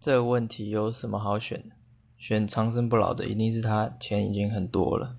这个问题有什么好选的？选长生不老的一定是他钱已经很多了。